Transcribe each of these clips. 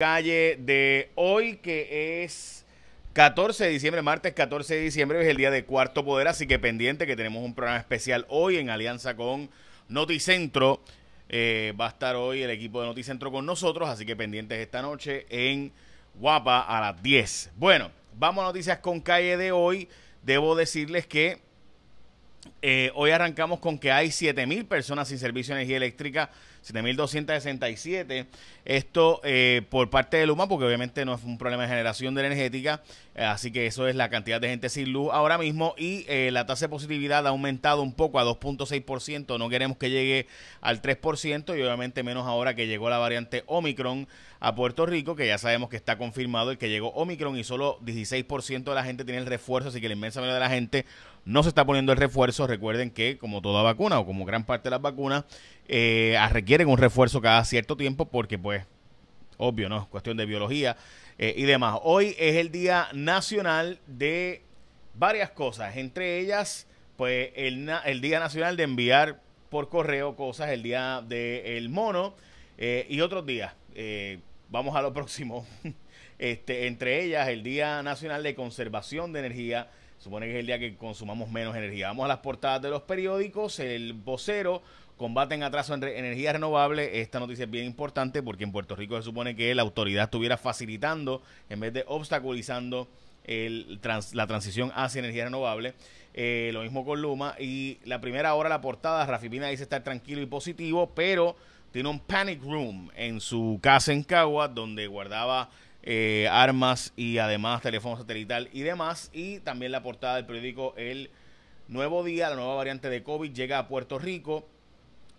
calle de hoy, que es 14 de diciembre, martes 14 de diciembre, es el día de Cuarto Poder, así que pendiente que tenemos un programa especial hoy en alianza con Noticentro. Eh, va a estar hoy el equipo de Noticentro con nosotros, así que pendientes esta noche en Guapa a las 10. Bueno, vamos a noticias con calle de hoy. Debo decirles que eh, hoy arrancamos con que hay 7.000 personas sin servicio de energía eléctrica 7.267. Esto eh, por parte de Luma, porque obviamente no es un problema de generación de energética, eh, así que eso es la cantidad de gente sin luz ahora mismo. Y eh, la tasa de positividad ha aumentado un poco a 2.6%. No queremos que llegue al 3%, y obviamente menos ahora que llegó la variante Omicron a Puerto Rico, que ya sabemos que está confirmado el que llegó Omicron y solo 16% de la gente tiene el refuerzo, así que la inmensa mayoría de la gente no se está poniendo el refuerzo. Recuerden que, como toda vacuna o como gran parte de las vacunas, eh, requieren un refuerzo cada cierto tiempo porque, pues, obvio, ¿no? Cuestión de biología eh, y demás. Hoy es el Día Nacional de varias cosas, entre ellas, pues, el, Día Nacional de enviar por correo cosas, el Día del Mono eh, y otros días. Eh, vamos a lo próximo. Este, entre ellas, el Día Nacional de Conservación de Energía. Supone que es el día que consumamos menos energía. Vamos a las portadas de los periódicos. El vocero combaten atraso en energía renovable. Esta noticia es bien importante porque en Puerto Rico se supone que la autoridad estuviera facilitando en vez de obstaculizando el la transición hacia energía renovable. Eh, lo mismo con Luma. Y la primera hora, la portada, Rafi Pina dice estar tranquilo y positivo, pero tiene un panic room en su casa en Cagua donde guardaba eh, armas y además teléfono satelital y demás. Y también la portada del periódico El Nuevo Día, la nueva variante de COVID llega a Puerto Rico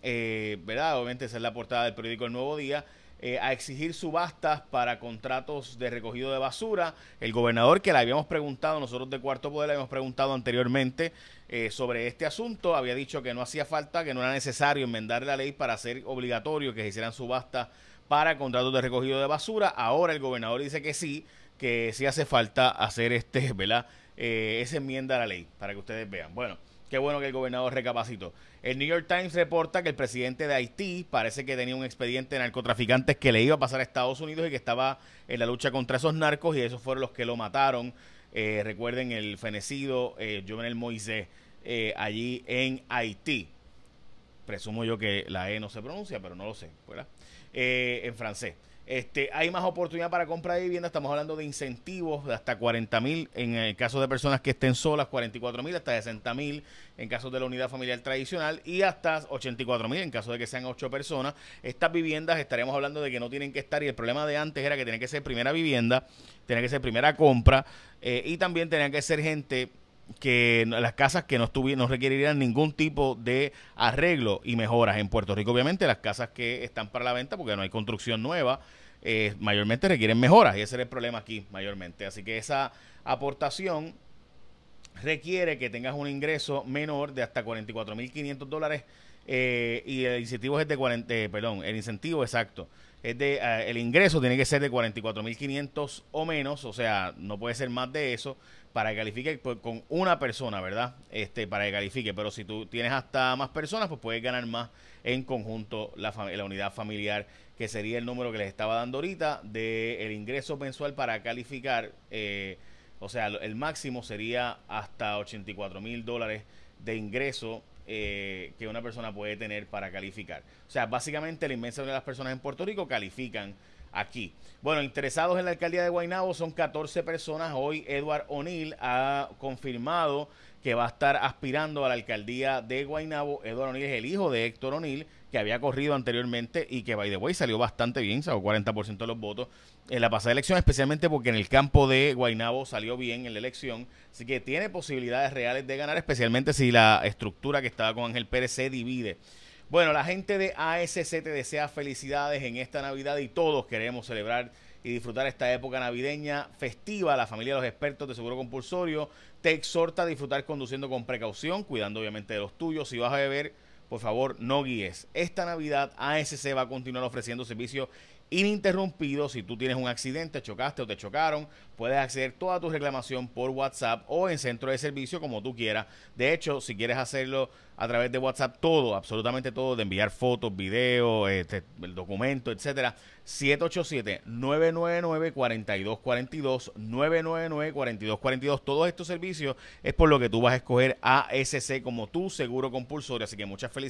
eh, ¿verdad? Obviamente esa es la portada del periódico El Nuevo Día, eh, a exigir subastas para contratos de recogido de basura. El gobernador que le habíamos preguntado, nosotros de Cuarto Poder le habíamos preguntado anteriormente eh, sobre este asunto, había dicho que no hacía falta, que no era necesario enmendar la ley para hacer obligatorio que se hicieran subastas para contratos de recogido de basura. Ahora el gobernador dice que sí, que sí hace falta hacer este, ¿verdad? Eh, esa enmienda a la ley, para que ustedes vean. Bueno. Qué bueno que el gobernador recapacitó. El New York Times reporta que el presidente de Haití parece que tenía un expediente de narcotraficantes que le iba a pasar a Estados Unidos y que estaba en la lucha contra esos narcos y esos fueron los que lo mataron. Eh, recuerden el fenecido eh, Jovenel Moisés eh, allí en Haití. Presumo yo que la E no se pronuncia, pero no lo sé, ¿verdad? En francés. Este, hay más oportunidad para compra de vivienda. Estamos hablando de incentivos de hasta 40 mil en el caso de personas que estén solas, 44 mil, hasta 60 mil en caso de la unidad familiar tradicional y hasta 84 mil en caso de que sean 8 personas. Estas viviendas estaríamos hablando de que no tienen que estar y el problema de antes era que tenía que ser primera vivienda, tenía que ser primera compra eh, y también tenía que ser gente que las casas que no, no requerirían ningún tipo de arreglo y mejoras en Puerto Rico. Obviamente las casas que están para la venta, porque no hay construcción nueva, eh, mayormente requieren mejoras y ese es el problema aquí mayormente. Así que esa aportación requiere que tengas un ingreso menor de hasta 44.500 dólares eh, y el incentivo es de 40, eh, perdón, el incentivo exacto es de eh, el ingreso tiene que ser de 44.500 o menos, o sea, no puede ser más de eso para que califique con una persona, ¿verdad? Este, para que califique, pero si tú tienes hasta más personas, pues puedes ganar más en conjunto la, la unidad familiar, que sería el número que les estaba dando ahorita de el ingreso mensual para calificar, eh, o sea, el máximo sería hasta 84 mil dólares de ingreso eh, que una persona puede tener para calificar. O sea, básicamente la inmensa mayoría de las personas en Puerto Rico califican aquí. Bueno, interesados en la alcaldía de Guaynabo son 14 personas. Hoy Edward O'Neill ha confirmado que va a estar aspirando a la alcaldía de Guaynabo. Edward O'Neill es el hijo de Héctor O'Neill, que había corrido anteriormente y que, by the way, salió bastante bien, sacó 40% de los votos en la pasada elección, especialmente porque en el campo de Guaynabo salió bien en la elección. Así que tiene posibilidades reales de ganar, especialmente si la estructura que estaba con Ángel Pérez se divide. Bueno, la gente de ASC te desea felicidades en esta Navidad y todos queremos celebrar y disfrutar esta época navideña festiva. La familia de los expertos de seguro compulsorio te exhorta a disfrutar conduciendo con precaución, cuidando obviamente de los tuyos. Si vas a beber, por favor, no guíes. Esta Navidad ASC va a continuar ofreciendo servicios ininterrumpido. Si tú tienes un accidente, chocaste o te chocaron, puedes acceder toda tu reclamación por WhatsApp o en centro de servicio como tú quieras. De hecho, si quieres hacerlo a través de WhatsApp todo, absolutamente todo, de enviar fotos, videos, este, el documento, etcétera. 787-999-4242, 999-4242. Todos estos servicios es por lo que tú vas a escoger ASC como tu seguro compulsorio. Así que muchas felicidades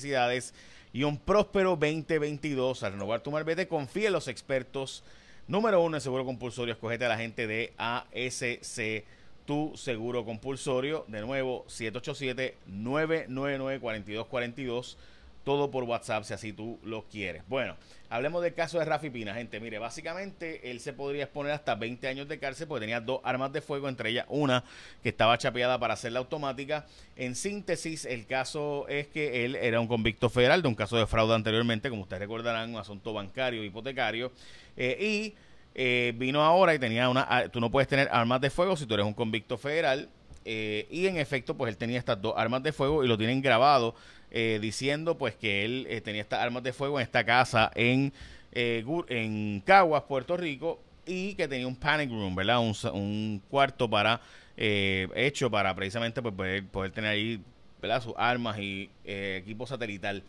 y un próspero 2022. Al renovar tu marbete, confía en los expertos. Número uno en seguro compulsorio, escogete a la gente de ASC tu seguro compulsorio. De nuevo, 787-999-4242. Todo por WhatsApp si así tú lo quieres. Bueno, hablemos del caso de Rafi Pina, gente. Mire, básicamente él se podría exponer hasta 20 años de cárcel porque tenía dos armas de fuego, entre ellas una que estaba chapeada para hacerla automática. En síntesis, el caso es que él era un convicto federal de un caso de fraude anteriormente, como ustedes recordarán, un asunto bancario, hipotecario. Eh, y eh, vino ahora y tenía una... Ah, tú no puedes tener armas de fuego si tú eres un convicto federal. Eh, y en efecto, pues él tenía estas dos armas de fuego y lo tienen grabado eh, diciendo pues que él tenía estas armas de fuego en esta casa en, en Caguas, Puerto Rico, y que tenía un panic room, ¿verdad? Un, un cuarto para hecho para precisamente pues, poder, poder tener ahí ¿verdad? sus armas y equipo satelital.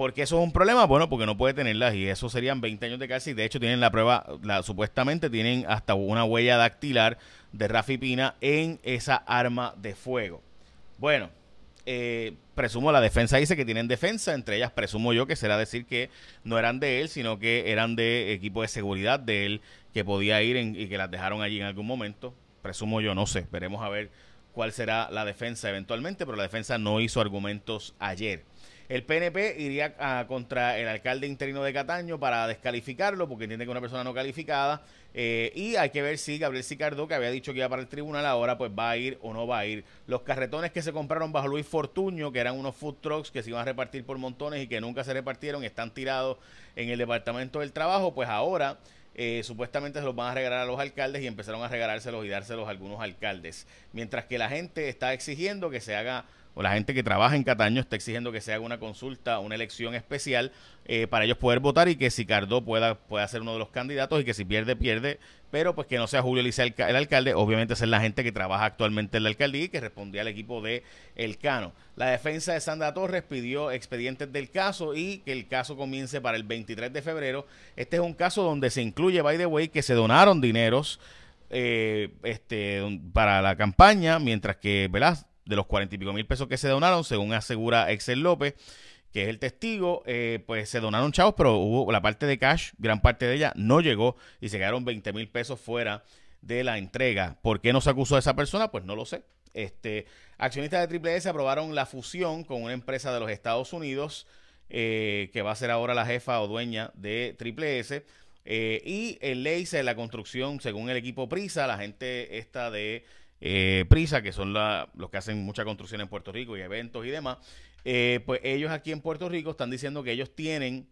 ¿Por eso es un problema? Bueno, porque no puede tenerlas y eso serían 20 años de cárcel. De hecho tienen la prueba, la, supuestamente tienen hasta una huella dactilar de Rafi Pina en esa arma de fuego. Bueno, eh, presumo la defensa dice que tienen defensa, entre ellas presumo yo que será decir que no eran de él, sino que eran de equipo de seguridad de él que podía ir y que las dejaron allí en algún momento. Presumo yo, no sé, veremos a ver cuál será la defensa eventualmente, pero la defensa no hizo argumentos ayer. El PNP iría ah, contra el alcalde interino de Cataño para descalificarlo porque entiende que es una persona no calificada. Eh, y hay que ver si Gabriel Sicardo, que había dicho que iba para el tribunal ahora, pues va a ir o no va a ir. Los carretones que se compraron bajo Luis Fortuño, que eran unos food trucks que se iban a repartir por montones y que nunca se repartieron, están tirados en el Departamento del Trabajo, pues ahora eh, supuestamente se los van a regalar a los alcaldes y empezaron a regalárselos y dárselos a algunos alcaldes. Mientras que la gente está exigiendo que se haga la gente que trabaja en Cataño está exigiendo que se haga una consulta, una elección especial eh, para ellos poder votar y que si Cardó pueda, pueda ser uno de los candidatos y que si pierde, pierde, pero pues que no sea Julio Licea el, alcalde, obviamente es la gente que trabaja actualmente en la alcaldía y que respondía al equipo de El Cano. La defensa de Sandra Torres pidió expedientes del caso y que el caso comience para el 23 de febrero. Este es un caso donde se incluye, by the way, que se donaron dineros eh, este, para la campaña, mientras que, ¿verdad? De los cuarenta y pico mil pesos que se donaron, según asegura Excel López, que es el testigo, eh, pues se donaron chavos, pero hubo la parte de cash, gran parte de ella no llegó y se quedaron 20 mil pesos fuera de la entrega. ¿Por qué no se acusó a esa persona? Pues no lo sé. Este, accionistas de Triple S aprobaron la fusión con una empresa de los Estados Unidos, eh, que va a ser ahora la jefa o dueña de Triple S. Eh, y el de la construcción, según el equipo Prisa, la gente esta de eh, Prisa, que son los que hacen mucha construcción en Puerto Rico y eventos y demás, eh, pues ellos aquí en Puerto Rico están diciendo que ellos tienen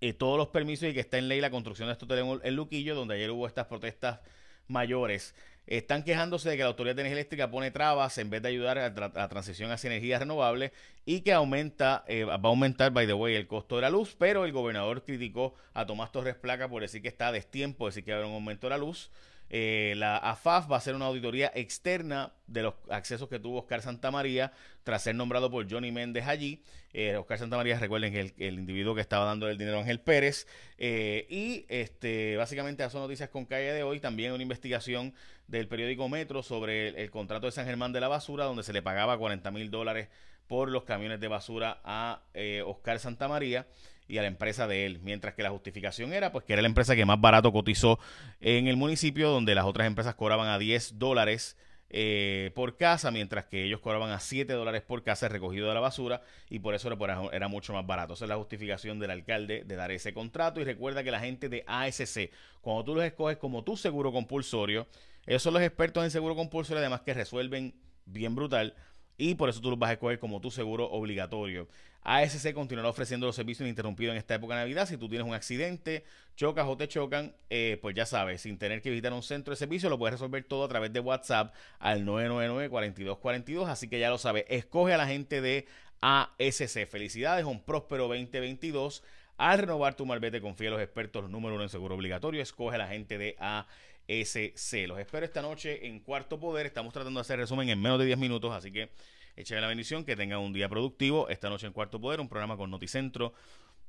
eh, todos los permisos y que está en ley la construcción de estos teléfonos en Luquillo, donde ayer hubo estas protestas mayores. Están quejándose de que la Autoridad de Energía Eléctrica pone trabas en vez de ayudar a la transición hacia energías renovables y que aumenta, va a aumentar, by the way, el costo de la luz, pero el gobernador criticó a Tomás Torres Placa por decir que está a destiempo, decir que haber un aumento de la luz. Eh, la AFAF va a hacer una auditoría externa de los accesos que tuvo Oscar Santamaría tras ser nombrado por Johnny Méndez allí. Eh, Oscar Santamaría, recuerden que el, individuo que estaba dando el dinero a Ángel Pérez. Eh, y este, básicamente, son noticias con calle de hoy. También una investigación del periódico Metro sobre el, contrato de San Germán de la Basura, donde se le pagaba 40 mil dólares por los camiones de basura a Oscar Santamaría y a la empresa de él, mientras que la justificación era pues que era la empresa que más barato cotizó en el municipio, donde las otras empresas cobraban a 10 dólares eh, por casa, mientras que ellos cobraban a 7 dólares por casa recogido de la basura y por eso era, era mucho más barato. Esa es la justificación del alcalde de dar ese contrato y recuerda que la gente de ASC, cuando tú los escoges como tu seguro compulsorio, ellos son los expertos en seguro compulsorio, además que resuelven bien brutal y por eso tú los vas a escoger como tu seguro obligatorio. ASC continuará ofreciendo los servicios ininterrumpidos en esta época de Navidad. Si tú tienes un accidente, chocas o te chocan, eh, pues ya sabes, sin tener que visitar un centro de servicio, lo puedes resolver todo a través de WhatsApp al 999-4242. Así que ya lo sabes, escoge a la gente de ASC. Felicidades, un próspero 2022. Al renovar tu malvete, confía en los expertos número uno en seguro obligatorio. Escoge a la gente de ASC. Los espero esta noche en Cuarto Poder. Estamos tratando de hacer resumen en menos de 10 minutos, así que Echen la bendición, que tengan un día productivo. Esta noche en Cuarto Poder, un programa con Noticentro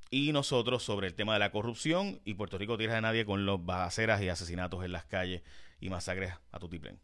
y nosotros sobre el tema de la corrupción y Puerto Rico tierra de nadie con los balaceras y asesinatos en las calles y masacres a Tutiplén.